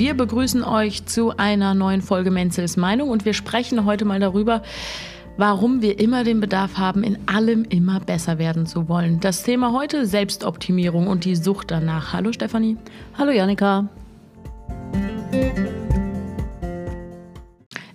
Wir begrüßen euch zu einer neuen Folge Menzels Meinung und wir sprechen heute mal darüber, warum wir immer den Bedarf haben, in allem immer besser werden zu wollen. Das Thema heute Selbstoptimierung und die Sucht danach. Hallo Stefanie. Hallo Janika.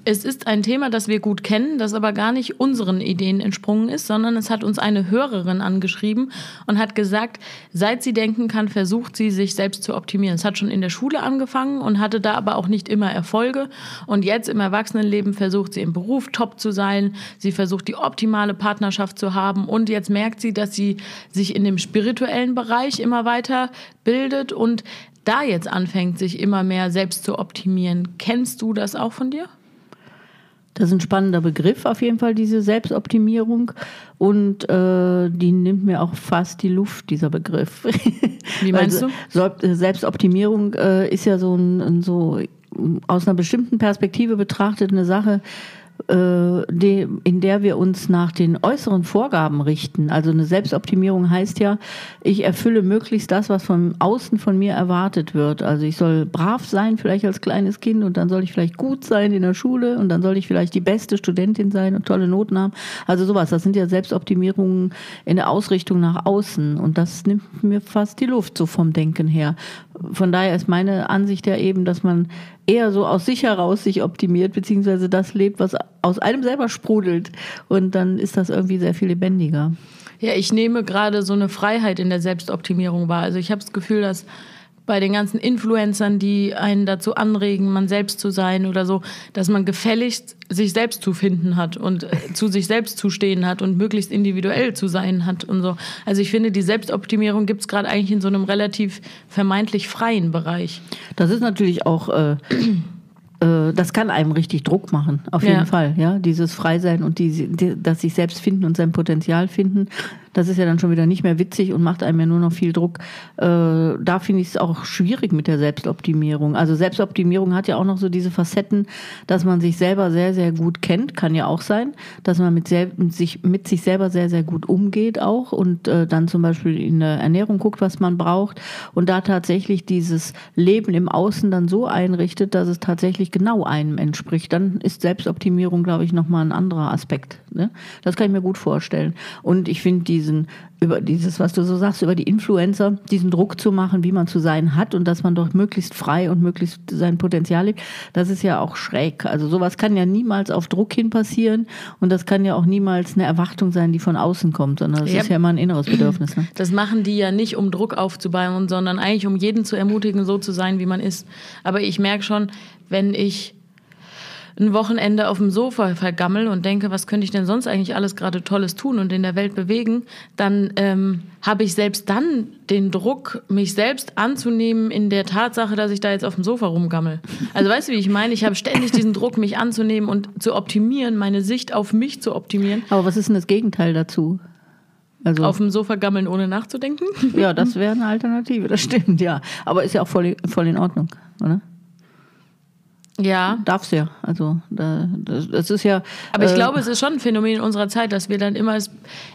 Es ist ein Thema, das wir gut kennen, das aber gar nicht unseren Ideen entsprungen ist, sondern es hat uns eine Hörerin angeschrieben und hat gesagt, seit sie denken kann, versucht sie, sich selbst zu optimieren. Es hat schon in der Schule angefangen und hatte da aber auch nicht immer Erfolge. Und jetzt im Erwachsenenleben versucht sie im Beruf top zu sein. Sie versucht, die optimale Partnerschaft zu haben. Und jetzt merkt sie, dass sie sich in dem spirituellen Bereich immer weiter bildet und da jetzt anfängt, sich immer mehr selbst zu optimieren. Kennst du das auch von dir? Das ist ein spannender Begriff auf jeden Fall, diese Selbstoptimierung. Und äh, die nimmt mir auch fast die Luft, dieser Begriff. Wie meinst also, du? Selbstoptimierung äh, ist ja so, ein, so aus einer bestimmten Perspektive betrachtet eine Sache, äh, in der wir uns nach den äußeren Vorgaben richten. Also eine Selbstoptimierung heißt ja, ich erfülle möglichst das, was von außen von mir erwartet wird. Also ich soll brav sein, vielleicht als kleines Kind, und dann soll ich vielleicht gut sein in der Schule und dann soll ich vielleicht die beste Studentin sein und tolle Noten haben. Also sowas. Das sind ja Selbstoptimierungen in der Ausrichtung nach außen. Und das nimmt mir fast die Luft so vom Denken her. Von daher ist meine Ansicht ja eben, dass man eher so aus sich heraus sich optimiert, beziehungsweise das lebt, was aus einem selber sprudelt. Und dann ist das irgendwie sehr viel lebendiger. Ja, ich nehme gerade so eine Freiheit in der Selbstoptimierung wahr. Also ich habe das Gefühl, dass bei den ganzen Influencern, die einen dazu anregen, man selbst zu sein oder so, dass man gefälligst sich selbst zu finden hat und äh, zu sich selbst zu stehen hat und möglichst individuell zu sein hat und so. Also ich finde, die Selbstoptimierung gibt es gerade eigentlich in so einem relativ vermeintlich freien Bereich. Das ist natürlich auch äh, äh, das kann einem richtig Druck machen, auf jeden ja. Fall. Ja, dieses Freisein und die, die, das sich selbst finden und sein Potenzial finden, das ist ja dann schon wieder nicht mehr witzig und macht einem ja nur noch viel Druck. Äh, da finde ich es auch schwierig mit der Selbstoptimierung. Also Selbstoptimierung hat ja auch noch so diese Facetten, dass man sich selber sehr, sehr gut kennt, kann ja auch sein, dass man mit, sich, mit sich selber sehr, sehr gut umgeht auch und äh, dann zum Beispiel in der Ernährung guckt, was man braucht und da tatsächlich dieses Leben im Außen dann so einrichtet, dass es tatsächlich genau einem entspricht. Dann ist Selbstoptimierung, glaube ich, nochmal ein anderer Aspekt. Ne? Das kann ich mir gut vorstellen. Und ich finde diese diesen, über dieses, was du so sagst, über die Influencer, diesen Druck zu machen, wie man zu sein hat und dass man doch möglichst frei und möglichst sein Potenzial lebt, das ist ja auch schräg. Also sowas kann ja niemals auf Druck hin passieren und das kann ja auch niemals eine Erwartung sein, die von außen kommt, sondern das ja. ist ja immer ein inneres Bedürfnis. Ne? Das machen die ja nicht, um Druck aufzubauen, sondern eigentlich um jeden zu ermutigen, so zu sein, wie man ist. Aber ich merke schon, wenn ich ein Wochenende auf dem Sofa vergammel und denke, was könnte ich denn sonst eigentlich alles gerade Tolles tun und in der Welt bewegen, dann ähm, habe ich selbst dann den Druck, mich selbst anzunehmen in der Tatsache, dass ich da jetzt auf dem Sofa rumgammel. Also weißt du, wie ich meine? Ich habe ständig diesen Druck, mich anzunehmen und zu optimieren, meine Sicht auf mich zu optimieren. Aber was ist denn das Gegenteil dazu? Also, auf dem Sofa gammeln, ohne nachzudenken? Ja, das wäre eine Alternative, das stimmt, ja. Aber ist ja auch voll, voll in Ordnung, oder? Ja. Darf's ja. Also da, das, das ist ja. Aber ich äh, glaube, es ist schon ein Phänomen in unserer Zeit, dass wir dann immer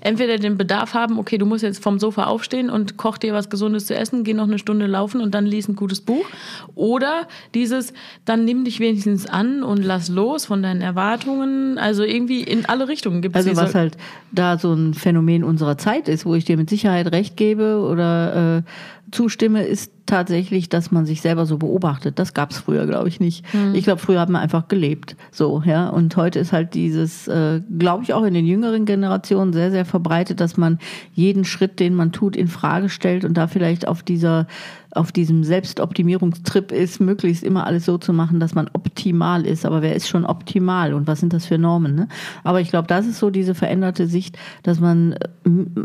entweder den Bedarf haben, okay, du musst jetzt vom Sofa aufstehen und koch dir was Gesundes zu essen, geh noch eine Stunde laufen und dann lies ein gutes Buch. Oder dieses, dann nimm dich wenigstens an und lass los von deinen Erwartungen. Also irgendwie in alle Richtungen gibt es Also was halt da so ein Phänomen unserer Zeit ist, wo ich dir mit Sicherheit recht gebe oder äh, zustimme, ist tatsächlich, dass man sich selber so beobachtet. Das gab es früher, glaube ich, nicht. Mhm. Ich glaube, früher hat man einfach gelebt. So, ja. Und heute ist halt dieses, äh, glaube ich, auch in den jüngeren Generationen sehr, sehr verbreitet, dass man jeden Schritt, den man tut, in Frage stellt und da vielleicht auf dieser auf diesem Selbstoptimierungstrip ist, möglichst immer alles so zu machen, dass man optimal ist. Aber wer ist schon optimal und was sind das für Normen? Ne? Aber ich glaube, das ist so diese veränderte Sicht, dass man äh,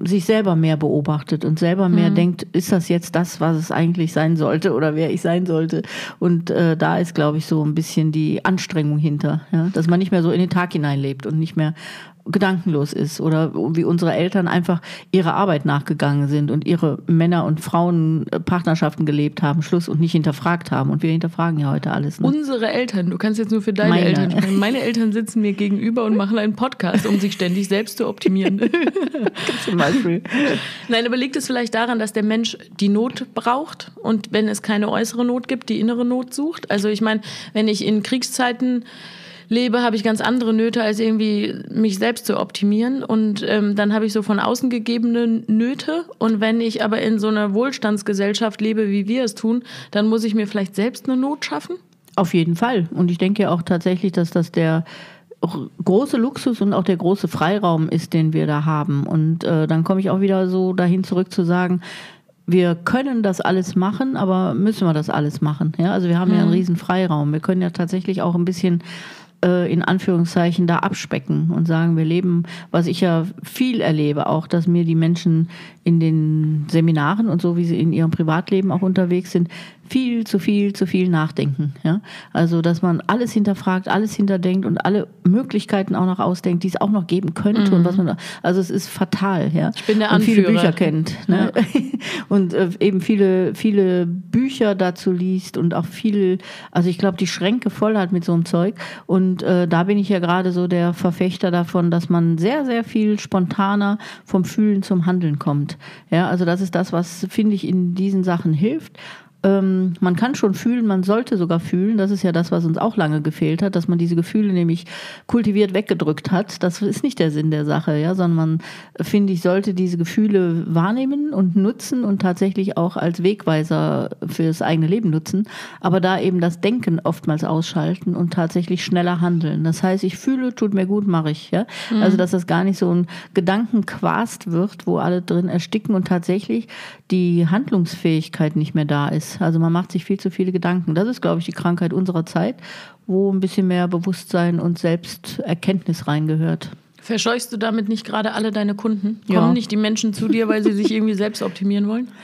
sich selber mehr beobachtet und selber mehr mhm. denkt, ist das jetzt das, was es eigentlich sein sollte oder wer ich sein sollte? Und äh, da ist, glaube ich, so ein bisschen die Anstrengung hinter, ja? dass man nicht mehr so in den Tag hineinlebt und nicht mehr gedankenlos ist oder wie unsere Eltern einfach ihrer Arbeit nachgegangen sind und ihre Männer- und Frauenpartnerschaften gelebt haben, Schluss und nicht hinterfragt haben. Und wir hinterfragen ja heute alles. Ne? Unsere Eltern, du kannst jetzt nur für deine Meine. Eltern sprechen. Meine Eltern sitzen mir gegenüber und machen einen Podcast, um sich ständig selbst zu optimieren. Zum Beispiel. Nein, aber liegt es vielleicht daran, dass der Mensch die Not braucht und wenn es keine äußere Not gibt, die innere Not sucht? Also ich meine, wenn ich in Kriegszeiten lebe, habe ich ganz andere Nöte, als irgendwie mich selbst zu optimieren. Und ähm, dann habe ich so von außen gegebene Nöte. Und wenn ich aber in so einer Wohlstandsgesellschaft lebe, wie wir es tun, dann muss ich mir vielleicht selbst eine Not schaffen? Auf jeden Fall. Und ich denke auch tatsächlich, dass das der große Luxus und auch der große Freiraum ist, den wir da haben. Und äh, dann komme ich auch wieder so dahin zurück zu sagen, wir können das alles machen, aber müssen wir das alles machen? Ja, also wir haben mhm. ja einen mhm. riesen Freiraum. Wir können ja tatsächlich auch ein bisschen äh, in Anführungszeichen da abspecken und sagen, wir leben, was ich ja viel erlebe, auch, dass mir die Menschen in den Seminaren und so, wie sie in ihrem Privatleben auch unterwegs sind, viel zu viel zu viel nachdenken. Ja? Also, dass man alles hinterfragt, alles hinterdenkt und alle Möglichkeiten auch noch ausdenkt, die es auch noch geben könnte. Mhm. Und was man, also es ist fatal. Ja? Ich bin der Anführer. Und viele Bücher kennt. Ne? Ja. Und äh, eben viele, viele Bücher dazu liest und auch viel, also ich glaube, die Schränke voll hat mit so einem Zeug. Und äh, da bin ich ja gerade so der Verfechter davon, dass man sehr, sehr viel spontaner vom Fühlen zum Handeln kommt. Ja, also das ist das, was, finde ich, in diesen Sachen hilft ähm, man kann schon fühlen, man sollte sogar fühlen. Das ist ja das, was uns auch lange gefehlt hat, dass man diese Gefühle nämlich kultiviert weggedrückt hat. Das ist nicht der Sinn der Sache, ja, sondern man, finde ich, sollte diese Gefühle wahrnehmen und nutzen und tatsächlich auch als Wegweiser fürs eigene Leben nutzen. Aber da eben das Denken oftmals ausschalten und tatsächlich schneller handeln. Das heißt, ich fühle, tut mir gut, mache ich. Ja? Mhm. Also, dass das gar nicht so ein Gedankenquast wird, wo alle drin ersticken und tatsächlich die Handlungsfähigkeit nicht mehr da ist. Also man macht sich viel zu viele Gedanken. Das ist, glaube ich, die Krankheit unserer Zeit, wo ein bisschen mehr Bewusstsein und Selbsterkenntnis reingehört. Verscheuchst du damit nicht gerade alle deine Kunden? Kommen ja. nicht die Menschen zu dir, weil sie sich irgendwie selbst optimieren wollen?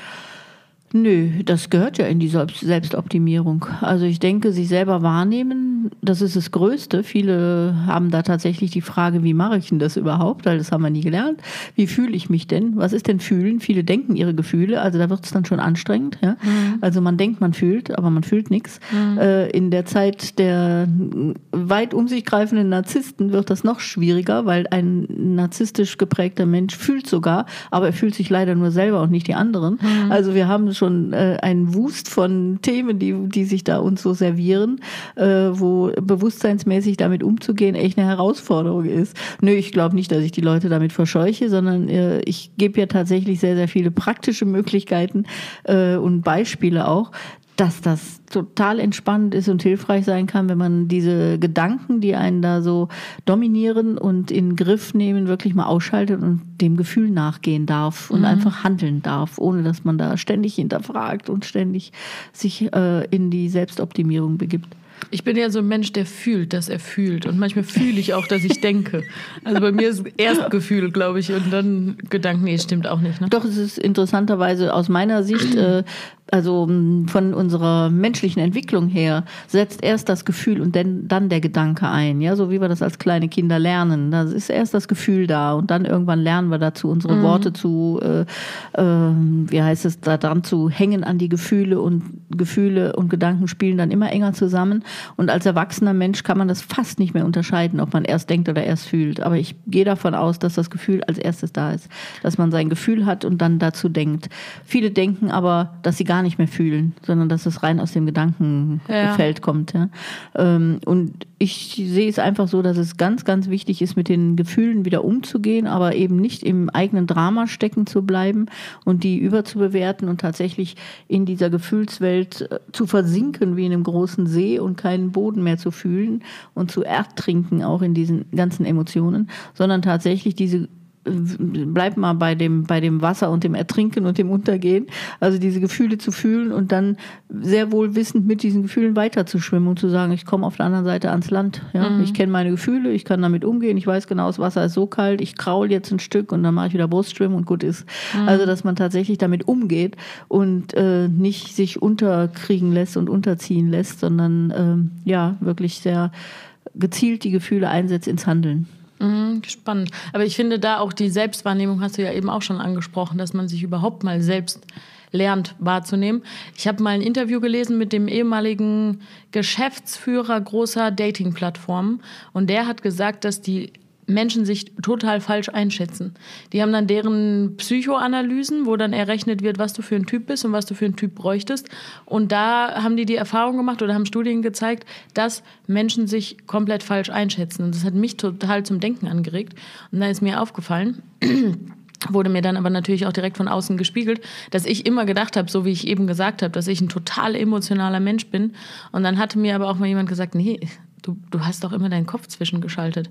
Nö, das gehört ja in die Selbstoptimierung. Also ich denke, sich selber wahrnehmen, das ist das Größte. Viele haben da tatsächlich die Frage, wie mache ich denn das überhaupt? Weil das haben wir nie gelernt. Wie fühle ich mich denn? Was ist denn fühlen? Viele denken ihre Gefühle, also da wird es dann schon anstrengend. Ja? Mhm. Also man denkt, man fühlt, aber man fühlt nichts. Mhm. Äh, in der Zeit der weit um sich greifenden Narzissten wird das noch schwieriger, weil ein narzisstisch geprägter Mensch fühlt sogar, aber er fühlt sich leider nur selber und nicht die anderen. Mhm. Also wir haben schon äh, einen Wust von Themen, die, die sich da uns so servieren, äh, wo bewusstseinsmäßig damit umzugehen echt eine Herausforderung ist. Nö, ich glaube nicht, dass ich die Leute damit verscheuche, sondern äh, ich gebe ja tatsächlich sehr, sehr viele praktische Möglichkeiten äh, und Beispiele auch, dass das total entspannend ist und hilfreich sein kann, wenn man diese Gedanken, die einen da so dominieren und in den Griff nehmen, wirklich mal ausschaltet und dem Gefühl nachgehen darf und mhm. einfach handeln darf, ohne dass man da ständig hinterfragt und ständig sich äh, in die Selbstoptimierung begibt. Ich bin ja so ein Mensch, der fühlt, dass er fühlt. Und manchmal fühle ich auch, dass ich denke. Also bei mir ist erst Gefühl, glaube ich, und dann Gedanken. Nee, stimmt auch nicht. Ne? Doch, es ist interessanterweise aus meiner Sicht äh, also von unserer menschlichen Entwicklung her, setzt erst das Gefühl und dann, dann der Gedanke ein. Ja, so wie wir das als kleine Kinder lernen. Da ist erst das Gefühl da und dann irgendwann lernen wir dazu, unsere mhm. Worte zu, äh, äh, wie heißt es, da dran zu hängen an die Gefühle und Gefühle und Gedanken spielen dann immer enger zusammen. Und als erwachsener Mensch kann man das fast nicht mehr unterscheiden, ob man erst denkt oder erst fühlt. Aber ich gehe davon aus, dass das Gefühl als erstes da ist. Dass man sein Gefühl hat und dann dazu denkt. Viele denken aber, dass sie gar gar nicht mehr fühlen, sondern dass es rein aus dem Gedankenfeld ja. kommt. Ja. Ähm, und ich sehe es einfach so, dass es ganz, ganz wichtig ist, mit den Gefühlen wieder umzugehen, aber eben nicht im eigenen Drama stecken zu bleiben und die überzubewerten und tatsächlich in dieser Gefühlswelt äh, zu versinken wie in einem großen See und keinen Boden mehr zu fühlen und zu ertrinken auch in diesen ganzen Emotionen, sondern tatsächlich diese bleib mal bei dem, bei dem Wasser und dem Ertrinken und dem Untergehen. Also diese Gefühle zu fühlen und dann sehr wohl wissend mit diesen Gefühlen weiterzuschwimmen und zu sagen, ich komme auf der anderen Seite ans Land. Ja? Mhm. Ich kenne meine Gefühle, ich kann damit umgehen, ich weiß genau, das Wasser ist so kalt, ich kraul jetzt ein Stück und dann mache ich wieder Brustschwimmen und gut ist. Mhm. Also dass man tatsächlich damit umgeht und äh, nicht sich unterkriegen lässt und unterziehen lässt, sondern äh, ja, wirklich sehr gezielt die Gefühle einsetzt ins Handeln. Mhm, spannend. Aber ich finde da auch die Selbstwahrnehmung hast du ja eben auch schon angesprochen, dass man sich überhaupt mal selbst lernt wahrzunehmen. Ich habe mal ein Interview gelesen mit dem ehemaligen Geschäftsführer großer Dating-Plattformen und der hat gesagt, dass die Menschen sich total falsch einschätzen. Die haben dann deren Psychoanalysen, wo dann errechnet wird, was du für ein Typ bist und was du für ein Typ bräuchtest. Und da haben die die Erfahrung gemacht oder haben Studien gezeigt, dass Menschen sich komplett falsch einschätzen. Und das hat mich total zum Denken angeregt. Und dann ist mir aufgefallen, wurde mir dann aber natürlich auch direkt von außen gespiegelt, dass ich immer gedacht habe, so wie ich eben gesagt habe, dass ich ein total emotionaler Mensch bin. Und dann hatte mir aber auch mal jemand gesagt, nee, du, du hast doch immer deinen Kopf zwischengeschaltet.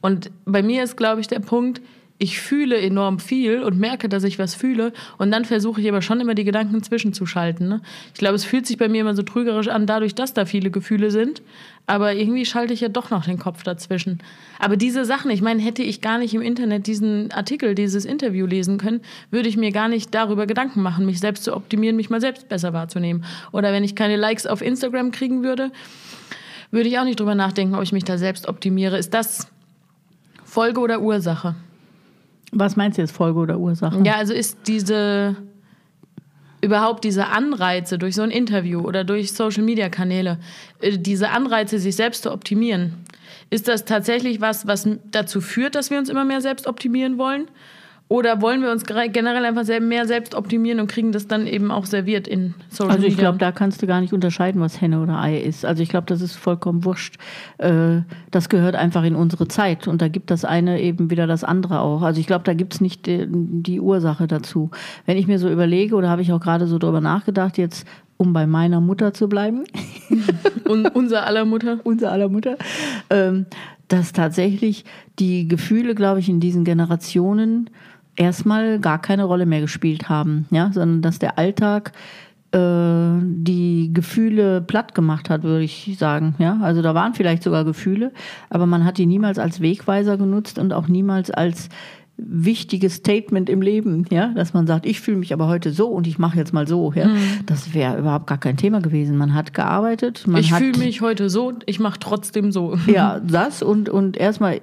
Und bei mir ist, glaube ich, der Punkt, ich fühle enorm viel und merke, dass ich was fühle. Und dann versuche ich aber schon immer die Gedanken zwischenzuschalten. Ne? Ich glaube, es fühlt sich bei mir immer so trügerisch an, dadurch, dass da viele Gefühle sind. Aber irgendwie schalte ich ja doch noch den Kopf dazwischen. Aber diese Sachen, ich meine, hätte ich gar nicht im Internet diesen Artikel, dieses Interview lesen können, würde ich mir gar nicht darüber Gedanken machen, mich selbst zu optimieren, mich mal selbst besser wahrzunehmen. Oder wenn ich keine Likes auf Instagram kriegen würde, würde ich auch nicht drüber nachdenken, ob ich mich da selbst optimiere. Ist das Folge oder Ursache? Was meinst du jetzt, Folge oder Ursache? Ja, also ist diese überhaupt diese Anreize durch so ein Interview oder durch Social-Media-Kanäle, äh, diese Anreize, sich selbst zu optimieren, ist das tatsächlich was, was dazu führt, dass wir uns immer mehr selbst optimieren wollen? Oder wollen wir uns generell einfach mehr selbst optimieren und kriegen das dann eben auch serviert in Social Media? Also ich glaube, da kannst du gar nicht unterscheiden, was Henne oder Ei ist. Also ich glaube, das ist vollkommen wurscht. Äh, das gehört einfach in unsere Zeit und da gibt das eine eben wieder das andere auch. Also ich glaube, da gibt es nicht die, die Ursache dazu. Wenn ich mir so überlege, oder habe ich auch gerade so drüber nachgedacht, jetzt um bei meiner Mutter zu bleiben. Und unser aller Mutter. unser aller Mutter. Ähm, dass tatsächlich die Gefühle, glaube ich, in diesen Generationen erstmal gar keine Rolle mehr gespielt haben, ja, sondern dass der Alltag äh, die Gefühle platt gemacht hat, würde ich sagen. Ja, also da waren vielleicht sogar Gefühle, aber man hat die niemals als Wegweiser genutzt und auch niemals als wichtiges Statement im Leben, ja, dass man sagt, ich fühle mich aber heute so und ich mache jetzt mal so, ja, mhm. das wäre überhaupt gar kein Thema gewesen. Man hat gearbeitet, man ich fühle mich heute so, ich mache trotzdem so. Ja, das und und erstmal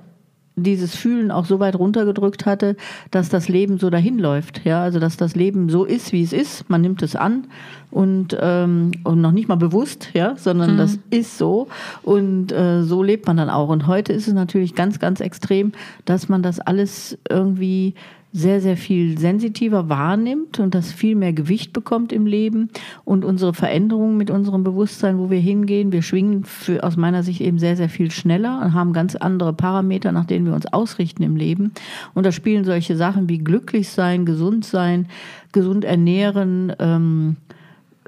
dieses Fühlen auch so weit runtergedrückt hatte, dass das Leben so dahin läuft. Ja, also dass das Leben so ist, wie es ist. Man nimmt es an und, ähm, und noch nicht mal bewusst, ja, sondern mhm. das ist so und äh, so lebt man dann auch. Und heute ist es natürlich ganz, ganz extrem, dass man das alles irgendwie sehr, sehr viel sensitiver wahrnimmt und das viel mehr Gewicht bekommt im Leben und unsere Veränderungen mit unserem Bewusstsein, wo wir hingehen, wir schwingen für, aus meiner Sicht eben sehr, sehr viel schneller und haben ganz andere Parameter, nach denen wir uns ausrichten im Leben. Und da spielen solche Sachen wie glücklich sein, gesund sein, gesund ernähren, ähm,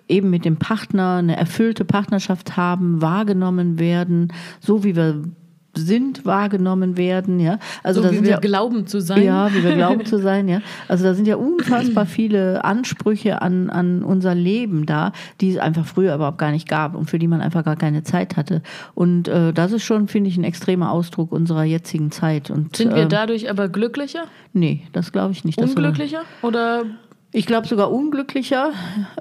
eben mit dem Partner eine erfüllte Partnerschaft haben, wahrgenommen werden, so wie wir sind, wahrgenommen werden. Ja? Also so, da wie sind wir ja, glauben zu sein. Ja, wie wir glauben zu sein. Ja? Also da sind ja unfassbar viele Ansprüche an, an unser Leben da, die es einfach früher überhaupt gar nicht gab und für die man einfach gar keine Zeit hatte. Und äh, das ist schon, finde ich, ein extremer Ausdruck unserer jetzigen Zeit. Und, sind wir äh, dadurch aber glücklicher? Nee, das glaube ich nicht. Unglücklicher? Oder ich glaube sogar unglücklicher.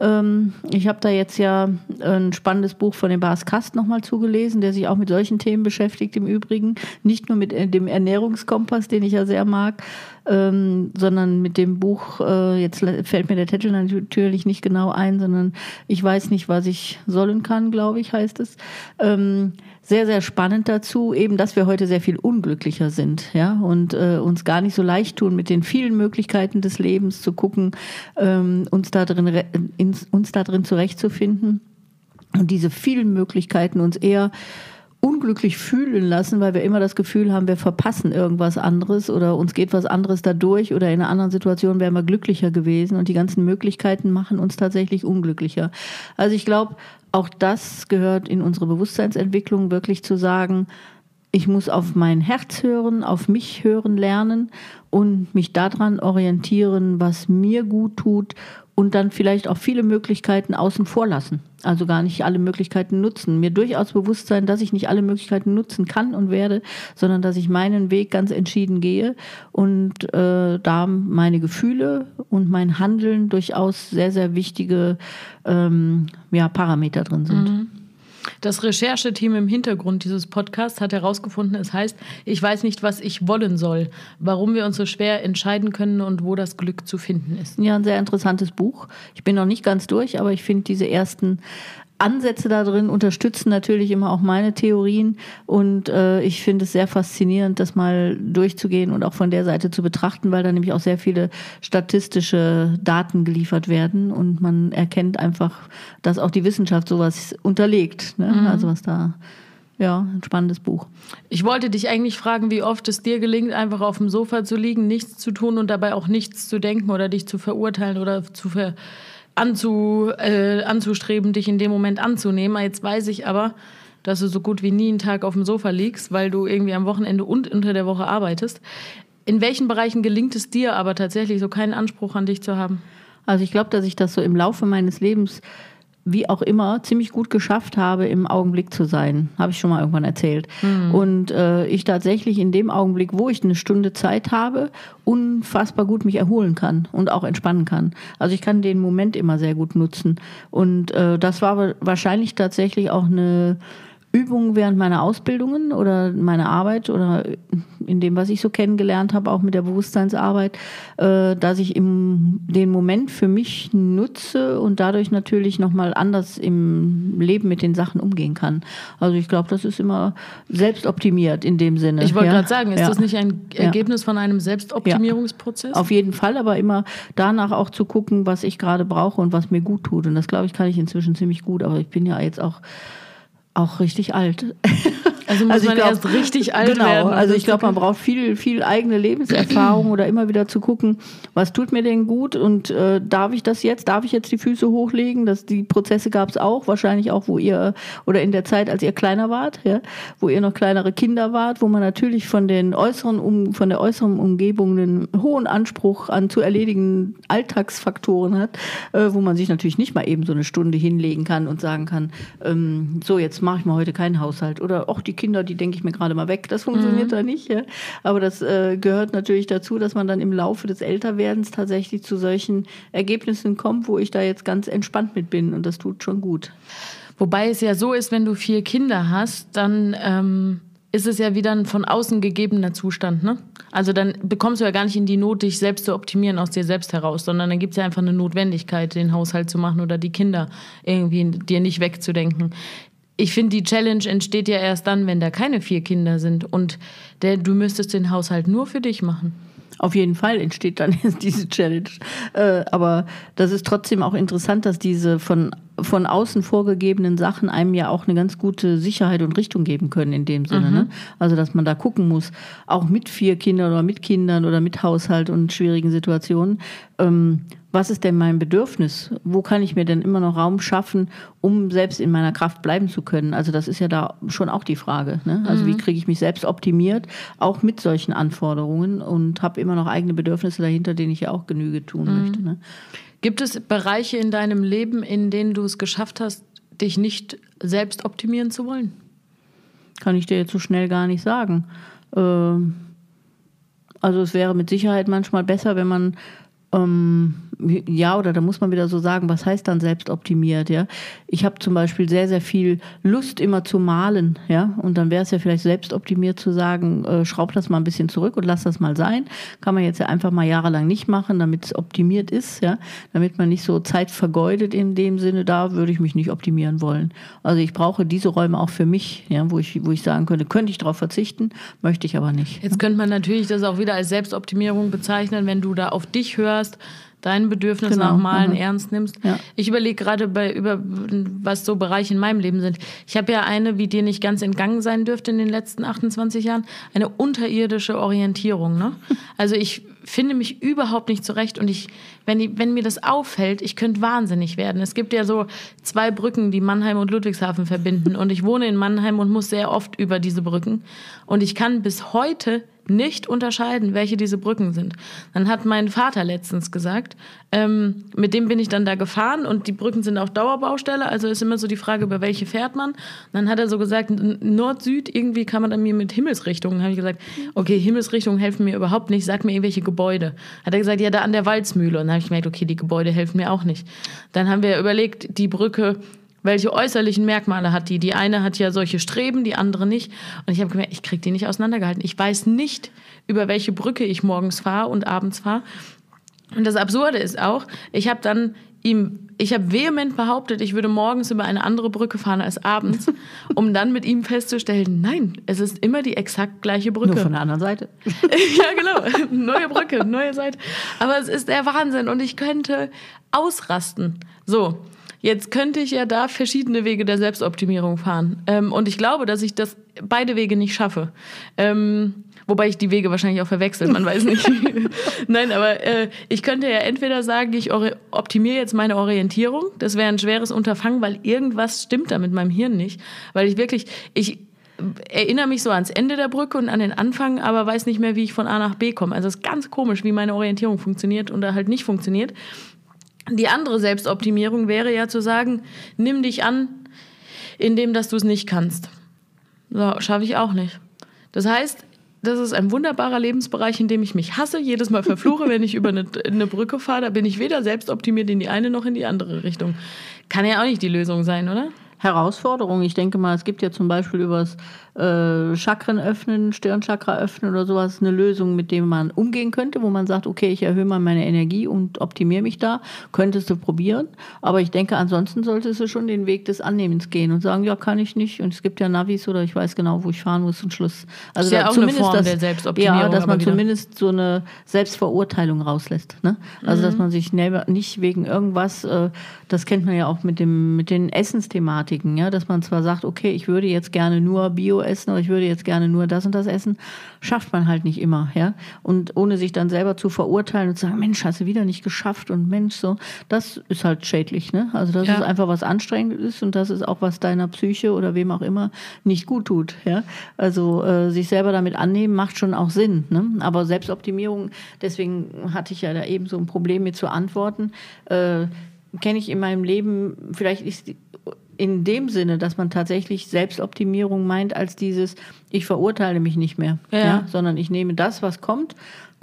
Ähm, ich habe da jetzt ja ein spannendes Buch von dem Bas Kast nochmal zugelesen, der sich auch mit solchen Themen beschäftigt im Übrigen. Nicht nur mit äh, dem Ernährungskompass, den ich ja sehr mag, ähm, sondern mit dem Buch, äh, jetzt fällt mir der Titel natürlich nicht genau ein, sondern ich weiß nicht, was ich sollen kann, glaube ich, heißt es. Ähm, sehr, sehr spannend dazu, eben, dass wir heute sehr viel unglücklicher sind, ja, und äh, uns gar nicht so leicht tun, mit den vielen Möglichkeiten des Lebens zu gucken, ähm, uns da drin, in, uns da drin zurechtzufinden und diese vielen Möglichkeiten uns eher unglücklich fühlen lassen, weil wir immer das Gefühl haben, wir verpassen irgendwas anderes oder uns geht was anderes dadurch oder in einer anderen Situation wären wir glücklicher gewesen und die ganzen Möglichkeiten machen uns tatsächlich unglücklicher. Also ich glaube, auch das gehört in unsere Bewusstseinsentwicklung wirklich zu sagen, ich muss auf mein Herz hören, auf mich hören lernen und mich daran orientieren, was mir gut tut und dann vielleicht auch viele Möglichkeiten außen vor lassen. Also gar nicht alle Möglichkeiten nutzen. Mir durchaus bewusst sein, dass ich nicht alle Möglichkeiten nutzen kann und werde, sondern dass ich meinen Weg ganz entschieden gehe und äh, da meine Gefühle und mein Handeln durchaus sehr, sehr wichtige ähm, ja, Parameter drin sind. Mhm. Das Rechercheteam im Hintergrund dieses Podcasts hat herausgefunden, es heißt, ich weiß nicht, was ich wollen soll, warum wir uns so schwer entscheiden können und wo das Glück zu finden ist. Ja, ein sehr interessantes Buch. Ich bin noch nicht ganz durch, aber ich finde diese ersten Ansätze da drin unterstützen natürlich immer auch meine Theorien und äh, ich finde es sehr faszinierend, das mal durchzugehen und auch von der Seite zu betrachten, weil da nämlich auch sehr viele statistische Daten geliefert werden und man erkennt einfach, dass auch die Wissenschaft sowas unterlegt. Ne? Mhm. Also was da ja, ein spannendes Buch. Ich wollte dich eigentlich fragen, wie oft es dir gelingt, einfach auf dem Sofa zu liegen, nichts zu tun und dabei auch nichts zu denken oder dich zu verurteilen oder zu ver anzu, äh, anzustreben, dich in dem Moment anzunehmen. Jetzt weiß ich aber, dass du so gut wie nie einen Tag auf dem Sofa liegst, weil du irgendwie am Wochenende und unter der Woche arbeitest. In welchen Bereichen gelingt es dir aber tatsächlich, so keinen Anspruch an dich zu haben? Also ich glaube, dass ich das so im Laufe meines Lebens wie auch immer, ziemlich gut geschafft habe, im Augenblick zu sein. Habe ich schon mal irgendwann erzählt. Mhm. Und äh, ich tatsächlich in dem Augenblick, wo ich eine Stunde Zeit habe, unfassbar gut mich erholen kann und auch entspannen kann. Also ich kann den Moment immer sehr gut nutzen. Und äh, das war wahrscheinlich tatsächlich auch eine Übungen während meiner Ausbildungen oder meiner Arbeit oder in dem, was ich so kennengelernt habe, auch mit der Bewusstseinsarbeit, äh, dass ich im, den Moment für mich nutze und dadurch natürlich nochmal anders im Leben mit den Sachen umgehen kann. Also ich glaube, das ist immer selbstoptimiert in dem Sinne. Ich wollte ja? gerade sagen, ist ja. das nicht ein Ergebnis ja. von einem Selbstoptimierungsprozess? Auf jeden Fall, aber immer danach auch zu gucken, was ich gerade brauche und was mir gut tut. Und das, glaube ich, kann ich inzwischen ziemlich gut. Aber ich bin ja jetzt auch auch richtig alt. Also muss also man glaub, erst richtig alt genau, werden. Also ich glaube, man braucht viel, viel eigene Lebenserfahrung oder immer wieder zu gucken, was tut mir denn gut und äh, darf ich das jetzt? Darf ich jetzt die Füße hochlegen? Das, die Prozesse gab es auch, wahrscheinlich auch, wo ihr oder in der Zeit, als ihr kleiner wart, ja, wo ihr noch kleinere Kinder wart, wo man natürlich von den äußeren, um, von der äußeren Umgebung einen hohen Anspruch an zu erledigen Alltagsfaktoren hat, äh, wo man sich natürlich nicht mal eben so eine Stunde hinlegen kann und sagen kann, ähm, so jetzt mache ich mal heute keinen Haushalt oder auch die Kinder, die denke ich mir gerade mal weg. Das funktioniert mhm. da nicht. Ja. Aber das äh, gehört natürlich dazu, dass man dann im Laufe des Älterwerdens tatsächlich zu solchen Ergebnissen kommt, wo ich da jetzt ganz entspannt mit bin. Und das tut schon gut. Wobei es ja so ist, wenn du vier Kinder hast, dann ähm, ist es ja wieder ein von außen gegebener Zustand. Ne? Also dann bekommst du ja gar nicht in die Not, dich selbst zu optimieren aus dir selbst heraus, sondern dann gibt es ja einfach eine Notwendigkeit, den Haushalt zu machen oder die Kinder irgendwie dir nicht wegzudenken ich finde, die Challenge entsteht ja erst dann, wenn da keine vier Kinder sind und der, du müsstest den Haushalt nur für dich machen. Auf jeden Fall entsteht dann diese Challenge. Äh, aber das ist trotzdem auch interessant, dass diese von, von außen vorgegebenen Sachen einem ja auch eine ganz gute Sicherheit und Richtung geben können in dem Sinne. Mhm. Ne? Also, dass man da gucken muss, auch mit vier Kindern oder mit Kindern oder mit Haushalt und schwierigen Situationen. Ähm, was ist denn mein Bedürfnis? Wo kann ich mir denn immer noch Raum schaffen, um selbst in meiner Kraft bleiben zu können? Also das ist ja da schon auch die Frage. Ne? Also mhm. wie kriege ich mich selbst optimiert, auch mit solchen Anforderungen und habe immer noch eigene Bedürfnisse dahinter, denen ich ja auch Genüge tun mhm. möchte. Ne? Gibt es Bereiche in deinem Leben, in denen du es geschafft hast, dich nicht selbst optimieren zu wollen? Kann ich dir jetzt so schnell gar nicht sagen. Ähm, also es wäre mit Sicherheit manchmal besser, wenn man ähm, ja, oder da muss man wieder so sagen, was heißt dann selbstoptimiert, ja? Ich habe zum Beispiel sehr, sehr viel Lust immer zu malen, ja? Und dann wäre es ja vielleicht selbstoptimiert zu sagen, äh, schraub das mal ein bisschen zurück und lass das mal sein. Kann man jetzt ja einfach mal jahrelang nicht machen, damit es optimiert ist, ja? Damit man nicht so Zeit vergeudet in dem Sinne, da würde ich mich nicht optimieren wollen. Also ich brauche diese Räume auch für mich, ja? Wo ich, wo ich sagen könnte, könnte ich darauf verzichten, möchte ich aber nicht. Jetzt könnte man natürlich das auch wieder als Selbstoptimierung bezeichnen, wenn du da auf dich hörst, dein Bedürfnis genau. nach Malen mhm. ernst nimmst. Ja. Ich überlege gerade bei über was so Bereiche in meinem Leben sind. Ich habe ja eine, wie dir nicht ganz entgangen sein dürfte in den letzten 28 Jahren, eine unterirdische Orientierung. Ne? Also ich finde mich überhaupt nicht zurecht und ich, wenn, wenn mir das auffällt, ich könnte wahnsinnig werden. Es gibt ja so zwei Brücken, die Mannheim und Ludwigshafen verbinden und ich wohne in Mannheim und muss sehr oft über diese Brücken und ich kann bis heute nicht unterscheiden, welche diese Brücken sind. Dann hat mein Vater letztens gesagt, ähm, mit dem bin ich dann da gefahren und die Brücken sind auch Dauerbaustelle, also ist immer so die Frage, über welche fährt man. Dann hat er so gesagt, Nord-Süd, irgendwie kann man dann mir mit Himmelsrichtungen. habe ich gesagt, okay, Himmelsrichtungen helfen mir überhaupt nicht, sag mir irgendwelche Gebäude. Hat er gesagt, ja, da an der Walzmühle. Und dann habe ich gemerkt, okay, die Gebäude helfen mir auch nicht. Dann haben wir überlegt, die Brücke Welche äußerlichen Merkmale hat die? Die eine hat ja solche Streben, die andere nicht. Und ich habe gemerkt, ich kriege die nicht auseinandergehalten. Ich weiß nicht, über welche Brücke ich morgens fahre und abends fahre. Und das Absurde ist auch, ich habe dann ihm, ich habe vehement behauptet, ich würde morgens über eine andere Brücke fahren als abends, um dann mit ihm festzustellen, nein, es ist immer die exakt gleiche Brücke. Nur von der anderen Seite. ja, genau. Neue Brücke, neue Seite. Aber es ist der Wahnsinn und ich könnte ausrasten. So. Jetzt könnte ich ja da verschiedene Wege der Selbstoptimierung fahren. Ähm, und ich glaube, dass ich das beide Wege nicht schaffe. Ähm, Wobei ich die Wege wahrscheinlich auch verwechsel, man weiß nicht. Nein, aber äh, ich könnte ja entweder sagen, ich optimiere jetzt meine Orientierung. Das wäre ein schweres Unterfangen, weil irgendwas stimmt da mit meinem Hirn nicht. Weil ich wirklich, ich erinnere mich so ans Ende der Brücke und an den Anfang, aber weiß nicht mehr, wie ich von A nach B komme. Also es ist ganz komisch, wie meine Orientierung funktioniert oder halt nicht funktioniert. Die andere Selbstoptimierung wäre ja zu sagen, nimm dich an, indem dass du es nicht kannst. So, schaffe ich auch nicht. Das heißt, das ist ein wunderbarer Lebensbereich, in dem ich mich hasse, jedes Mal verfluche, wenn ich über eine, eine Brücke fahre. Da bin ich weder selbst optimiert in die eine noch in die andere Richtung. Kann ja auch nicht die Lösung sein, oder? Herausforderung. Ich denke mal, es gibt ja zum Beispiel übers äh, Chakren öffnen, Stirnchakra öffnen oder sowas eine Lösung, mit dem man umgehen könnte, wo man sagt, okay, ich erhöhe mal meine Energie und optimiere mich da. Könntest du probieren. Aber ich denke, ansonsten solltest du schon den Weg des Annehmens gehen und sagen, ja, kann ich nicht. Und es gibt ja Navis oder ich weiß genau, wo ich fahren muss zum Schluss. Also ist ja auch zumindest eine Form das, der Selbstoptimierung. Ja, dass man zumindest so eine Selbstverurteilung rauslässt. Ne? Also mhm. dass man sich nicht wegen irgendwas, äh, das kennt man ja auch mit dem mit den Essensthematiken, ja, dass man zwar sagt, okay, ich würde jetzt gerne nur Bio essen oder ich würde jetzt gerne nur das und das essen, schafft man halt nicht immer, ja. Und ohne sich dann selber zu verurteilen und zu sagen, Mensch, hast du wieder nicht geschafft und Mensch, so, das ist halt schädlich, ne? Also das ja. ist einfach was anstrengend ist und das ist auch was deiner Psyche oder wem auch immer nicht gut tut, ja. Also äh, sich selber damit annehmen macht schon auch Sinn, ne? Aber Selbstoptimierung, deswegen hatte ich ja da eben so ein Problem mir zu antworten. Äh, kenne ich in meinem Leben, vielleicht ist in dem Sinne, dass man tatsächlich Selbstoptimierung meint als dieses, ich verurteile mich nicht mehr, ja. ja sondern ich nehme das, was kommt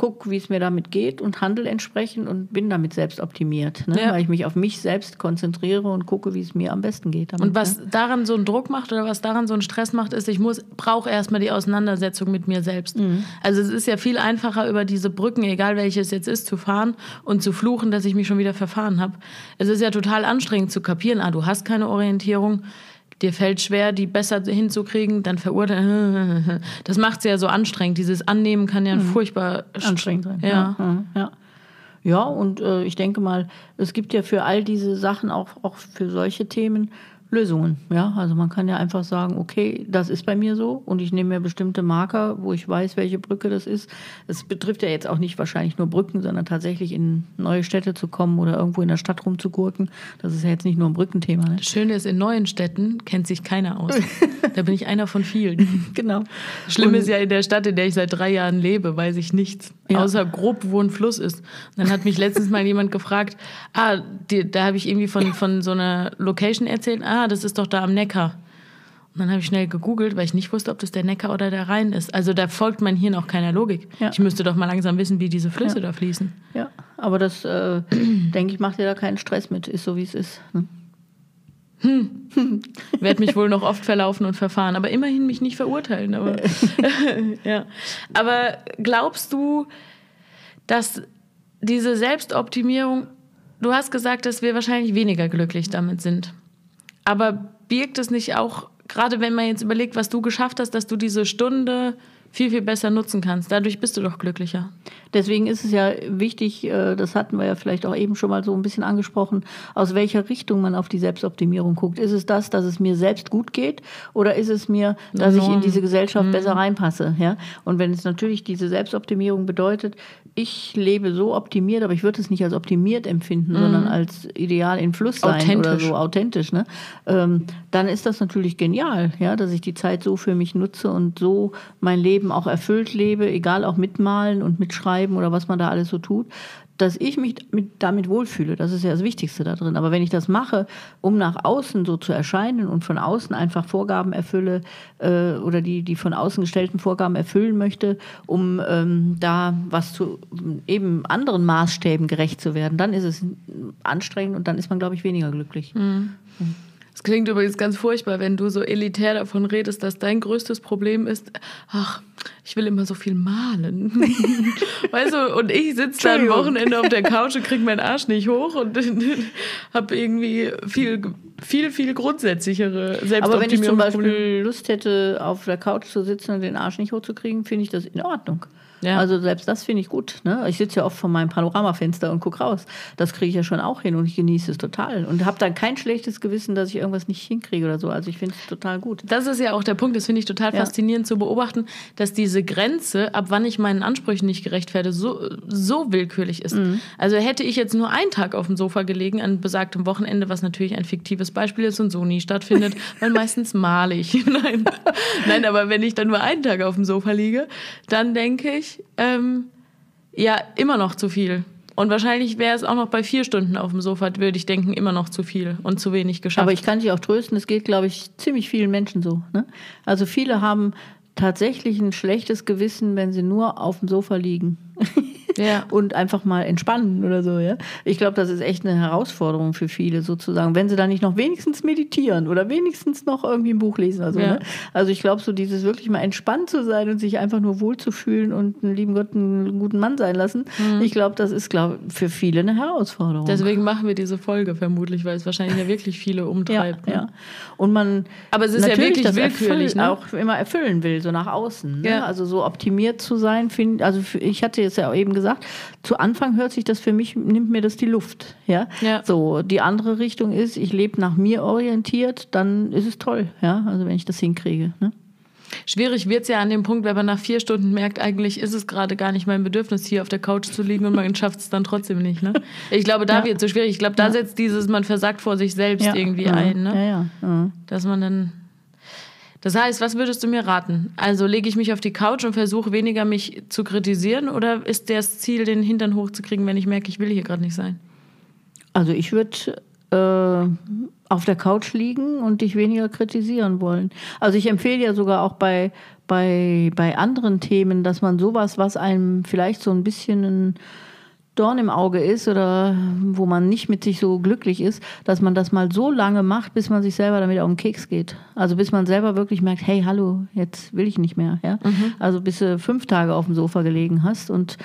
gucke, wie es mir damit geht und handle entsprechend und bin damit selbst optimiert, ne? ja. weil ich mich auf mich selbst konzentriere und gucke, wie es mir am besten geht. Damit, und was ne? daran so einen Druck macht oder was daran so einen Stress macht, ist, ich muss brauche erstmal die Auseinandersetzung mit mir selbst. Mhm. Also es ist ja viel einfacher über diese Brücken, egal welches jetzt ist, zu fahren und zu fluchen, dass ich mich schon wieder verfahren habe. Es ist ja total anstrengend zu kapieren, ah, du hast keine Orientierung dir fällt schwer, die besser hinzukriegen, dann verurteilen. Das macht es ja so anstrengend. Dieses Annehmen kann ja mhm. furchtbar anstrengend sein. Ja. ja, ja. ja und äh, ich denke mal, es gibt ja für all diese Sachen, auch, auch für solche Themen, Lösungen. Ja, also man kann ja einfach sagen, okay, das ist bei mir so und ich nehme mir bestimmte Marker, wo ich weiß, welche Brücke das ist. Es betrifft ja jetzt auch nicht wahrscheinlich nur Brücken, sondern tatsächlich in neue Städte zu kommen oder irgendwo in der Stadt rumzugurken. Das ist ja jetzt nicht nur ein Brückenthema. Ne? Das Schöne ist, in neuen Städten kennt sich keiner aus. da bin ich einer von vielen. genau. Schlimm und ist ja in der Stadt, in der ich seit drei Jahren lebe, weiß ich nichts. Ja. Außer grob, wo ein Fluss ist. Und dann hat mich letztens mal jemand gefragt, ah, die, da habe ich irgendwie von, von so einer Location erzählt, ah, das ist doch da am Neckar. Und dann habe ich schnell gegoogelt, weil ich nicht wusste, ob das der Neckar oder der Rhein ist. Also da folgt mein Hirn auch keiner Logik. Ja. Ich müsste doch mal langsam wissen, wie diese Flüsse ja. da fließen. Ja, aber das, äh, denke ich, macht dir da keinen Stress mit. Ist so, wie es ist. Ne? Hm. Werde mich wohl noch oft verlaufen und verfahren, aber immerhin mich nicht verurteilen. Aber, ja. aber glaubst du, dass diese Selbstoptimierung, du hast gesagt, dass wir wahrscheinlich weniger glücklich damit sind. Aber birgt es nicht auch, gerade wenn man jetzt überlegt, was du geschafft hast, dass du diese Stunde viel, viel besser nutzen kannst. Dadurch bist du doch glücklicher. Deswegen ist es ja wichtig, äh, das hatten wir ja vielleicht auch eben schon mal so ein bisschen angesprochen, aus welcher Richtung man auf die Selbstoptimierung guckt. Ist es das, dass es mir selbst gut geht oder ist es mir, dass ich in diese Gesellschaft mhm. besser reinpasse? Ja? Und wenn es natürlich diese Selbstoptimierung bedeutet, ich lebe so optimiert, aber ich würde es nicht als optimiert empfinden, mhm. sondern als ideal in Fluss sein oder so authentisch, ne? Ähm, dann ist das natürlich genial, ja, dass ich die Zeit so für mich nutze und so mein Leben auch erfüllt lebe, egal auch mitmalen und mitschreiben oder was man da alles so tut dass ich mich mit, damit wohlfühle. Das ist ja das Wichtigste da drin. Aber wenn ich das mache, um nach außen so zu erscheinen und von außen einfach Vorgaben erfülle äh, oder die, die von außen gestellten Vorgaben erfüllen möchte, um ähm, da was zu eben anderen Maßstäben gerecht zu werden, dann ist es anstrengend und dann ist man, glaube ich, weniger glücklich. Mhm. Es klingt übrigens ganz furchtbar, wenn du so elitär davon redest, dass dein größtes Problem ist, ach, ich will immer so viel malen. weißt du, und ich sitze da am Wochenende auf der Couch und kriege meinen Arsch nicht hoch und habe irgendwie viel, viel, viel grundsätzlichere Selbstoptimierung. Aber wenn ich zum Beispiel Lust hätte, auf der Couch zu sitzen und den Arsch nicht hochzukriegen, finde ich das in Ordnung. Ja. Also selbst das finde ich gut. Ne? Ich sitze ja oft vor meinem Panoramafenster und gucke raus. Das kriege ich ja schon auch hin und ich genieße es total. Und habe dann kein schlechtes Gewissen, dass ich irgendwas nicht hinkriege oder so. Also ich finde es total gut. Das ist ja auch der Punkt, das finde ich total ja. faszinierend zu beobachten, dass diese Grenze, ab wann ich meinen Ansprüchen nicht gerecht werde, so, so willkürlich ist. Mhm. Also hätte ich jetzt nur einen Tag auf dem Sofa gelegen, an besagtem Wochenende, was natürlich ein fiktives Beispiel ist und so nie stattfindet, weil meistens male ich. Nein. Nein, aber wenn ich dann nur einen Tag auf dem Sofa liege, dann denke ich, ähm, ja, immer noch zu viel. Und wahrscheinlich wäre es auch noch bei vier Stunden auf dem Sofa, würde ich denken, immer noch zu viel und zu wenig geschafft. Aber ich kann dich auch trösten, es geht, glaube ich, ziemlich vielen Menschen so. Ne? Also viele haben tatsächlich ein schlechtes Gewissen, wenn sie nur auf dem Sofa liegen. ja. und einfach mal entspannen oder so. Ja? Ich glaube, das ist echt eine Herausforderung für viele sozusagen, wenn sie da nicht noch wenigstens meditieren oder wenigstens noch irgendwie ein Buch lesen. Also, ja. ne? also ich glaube, so dieses wirklich mal entspannt zu sein und sich einfach nur wohlzufühlen und einen lieben Gott einen guten Mann sein lassen, mhm. ich glaube, das ist glaub, für viele eine Herausforderung. Deswegen machen wir diese Folge vermutlich, weil es wahrscheinlich ja wirklich viele umtreibt. Ja, ne? ja. Und man aber es ist ja wirklich das willkürlich, ne? auch immer erfüllen will, so nach außen. Ne? Also so optimiert zu sein, finde also ich hatte jetzt ja eben gesagt, gesagt, zu Anfang hört sich das für mich, nimmt mir das die Luft. Ja? ja. So, die andere Richtung ist, ich lebe nach mir orientiert, dann ist es toll, ja, also wenn ich das hinkriege. Ne? Schwierig wird es ja an dem Punkt, wenn man nach vier Stunden merkt, eigentlich ist es gerade gar nicht mein Bedürfnis, hier auf der Couch zu liegen und man schafft es dann trotzdem nicht. Ne? Ich glaube, da ja. wird es so schwierig. Ich glaube, da ja. setzt dieses, man versagt vor sich selbst ja. irgendwie ein. Ne? Dass man dann das heißt, was würdest du mir raten? Also lege ich mich auf die Couch und versuche weniger mich zu kritisieren oder ist das Ziel, den Hintern hochzukriegen, wenn ich merke, ich will hier gerade nicht sein? Also ich würde äh, auf der Couch liegen und dich weniger kritisieren wollen. Also ich empfehle ja sogar auch bei, bei, bei anderen Themen, dass man sowas, was einem vielleicht so ein bisschen ein Dorn im Auge ist oder wo man nicht mit sich so glücklich ist, dass man das mal so lange macht, bis man sich selber damit auf den Keks geht. Also bis man selber wirklich merkt, hey, hallo, jetzt will ich nicht mehr. Ja? Mhm. Also bis du fünf Tage auf dem Sofa gelegen hast und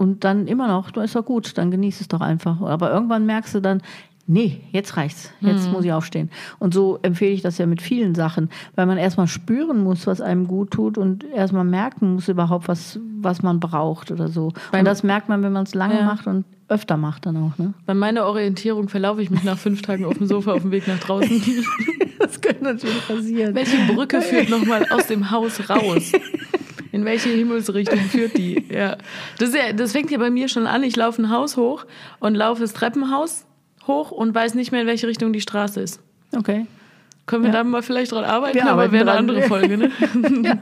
und dann immer noch, du ist doch gut, dann genieß es doch einfach. Aber irgendwann merkst du dann, nee, jetzt reicht's, jetzt mhm. muss ich aufstehen. Und so empfehle ich das ja mit vielen Sachen, weil man erstmal spüren muss, was einem gut tut und erstmal merken muss überhaupt, was, was man braucht oder so. Beim und das merkt man, wenn man es lange ja. macht und öfter macht dann auch. Ne? Bei meiner Orientierung verlaufe ich mich nach fünf Tagen auf dem Sofa auf dem Weg nach draußen. das könnte natürlich passieren. Welche Brücke führt nochmal aus dem Haus raus? In welche Himmelsrichtung führt die? Ja. Das, ja, das fängt ja bei mir schon an. Ich laufe ein Haus hoch und laufe das Treppenhaus hoch und weiß nicht mehr, in welche Richtung die Straße ist. Okay. Können wir ja. da mal vielleicht dran arbeiten, wir aber wäre eine andere Folge. Ne?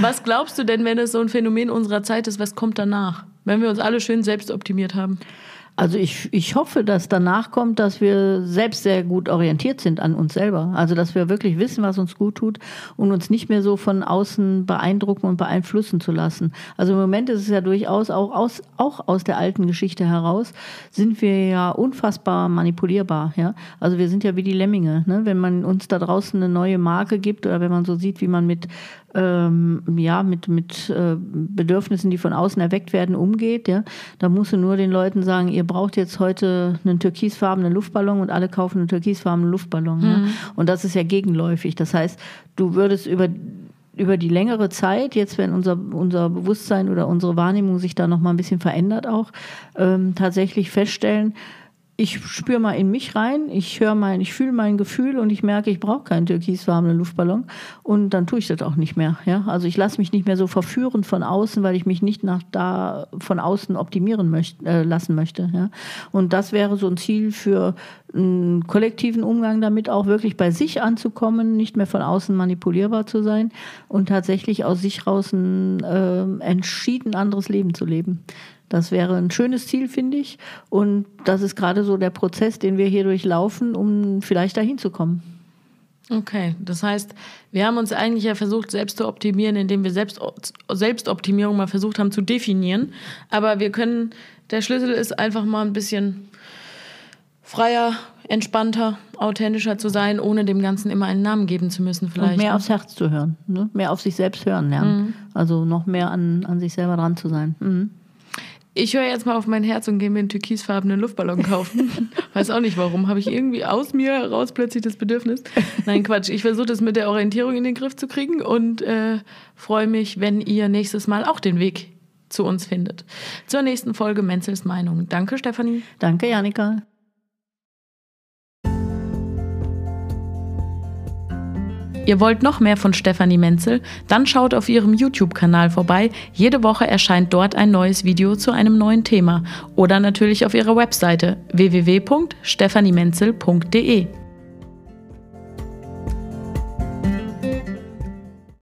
was glaubst du denn, wenn es so ein Phänomen unserer Zeit ist, was kommt danach? Wenn wir uns alle schön selbst optimiert haben? Also ich, ich hoffe, dass danach kommt, dass wir selbst sehr gut orientiert sind an uns selber. Also dass wir wirklich wissen, was uns gut tut und uns nicht mehr so von außen beeindrucken und beeinflussen zu lassen. Also im Moment ist es ja durchaus auch aus, auch aus der alten Geschichte heraus, sind wir ja unfassbar manipulierbar. Ja? Also wir sind ja wie die Lemminge. Ne? Wenn man uns da draußen eine neue Marke gibt oder wenn man so sieht, wie man mit ähm, ja, mit, mit äh, Bedürfnissen, die von außen erweckt werden, umgeht. Ja? Da musst du nur den Leuten sagen, ihr braucht jetzt heute einen türkisfarbenen Luftballon und alle kaufen einen türkisfarbenen Luftballon. Mhm. Ja? Und das ist ja gegenläufig. Das heißt, du würdest über über die längere Zeit, jetzt wenn unser, unser Bewusstsein oder unsere Wahrnehmung sich da noch mal ein bisschen verändert auch, ähm, tatsächlich feststellen, ich spüre mal in mich rein, ich höre mein, ich fühle mein Gefühl und ich merke, ich brauche keinen türkisfarbenen Luftballon und dann tue ich das auch nicht mehr. Ja? Also ich lasse mich nicht mehr so verführen von außen, weil ich mich nicht nach da von außen optimieren möchte, äh, lassen möchte. Ja? Und das wäre so ein Ziel für einen kollektiven Umgang damit, auch wirklich bei sich anzukommen, nicht mehr von außen manipulierbar zu sein und tatsächlich aus sich raus ein äh, entschieden anderes Leben zu leben. Das wäre ein schönes Ziel, finde ich. Und das ist gerade so der Prozess, den wir hier durchlaufen, um vielleicht dahin zu kommen. Okay, das heißt, wir haben uns eigentlich ja versucht, selbst zu optimieren, indem wir selbst, Selbstoptimierung mal versucht haben zu definieren. Aber wir können, der Schlüssel ist einfach mal ein bisschen freier entspannter, authentischer zu sein, ohne dem Ganzen immer einen Namen geben zu müssen vielleicht. Und mehr ne? aufs Herz zu hören, ne? mehr auf sich selbst hören lernen. Mhm. Also noch mehr an, an sich selber dran zu sein. Mhm. Ich höre jetzt mal auf mein Herz und gehe mir einen türkisfarbenen Luftballon kaufen. Weiß auch nicht warum. Habe ich irgendwie aus mir heraus plötzlich das Bedürfnis? Nein, Quatsch. Ich versuche das mit der Orientierung in den Griff zu kriegen und äh, freue mich, wenn ihr nächstes Mal auch den Weg zu uns findet. Zur nächsten Folge Menzels Meinung. Danke, Stefanie. Danke, Janika. Ihr wollt noch mehr von Stefanie Menzel? Dann schaut auf ihrem YouTube-Kanal vorbei. Jede Woche erscheint dort ein neues Video zu einem neuen Thema. Oder natürlich auf ihrer Webseite www.stephaniemenzel.de.